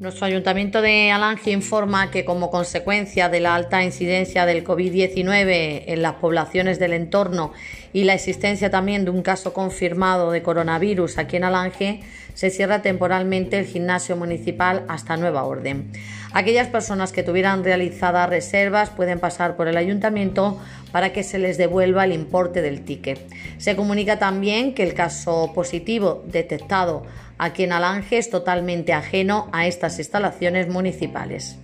Nuestro ayuntamiento de Alange informa que como consecuencia de la alta incidencia del COVID-19 en las poblaciones del entorno y la existencia también de un caso confirmado de coronavirus aquí en Alange, se cierra temporalmente el gimnasio municipal hasta nueva orden. Aquellas personas que tuvieran realizadas reservas pueden pasar por el ayuntamiento para que se les devuelva el importe del ticket. Se comunica también que el caso positivo detectado aquí en Alange es totalmente ajeno a estas instalaciones municipales.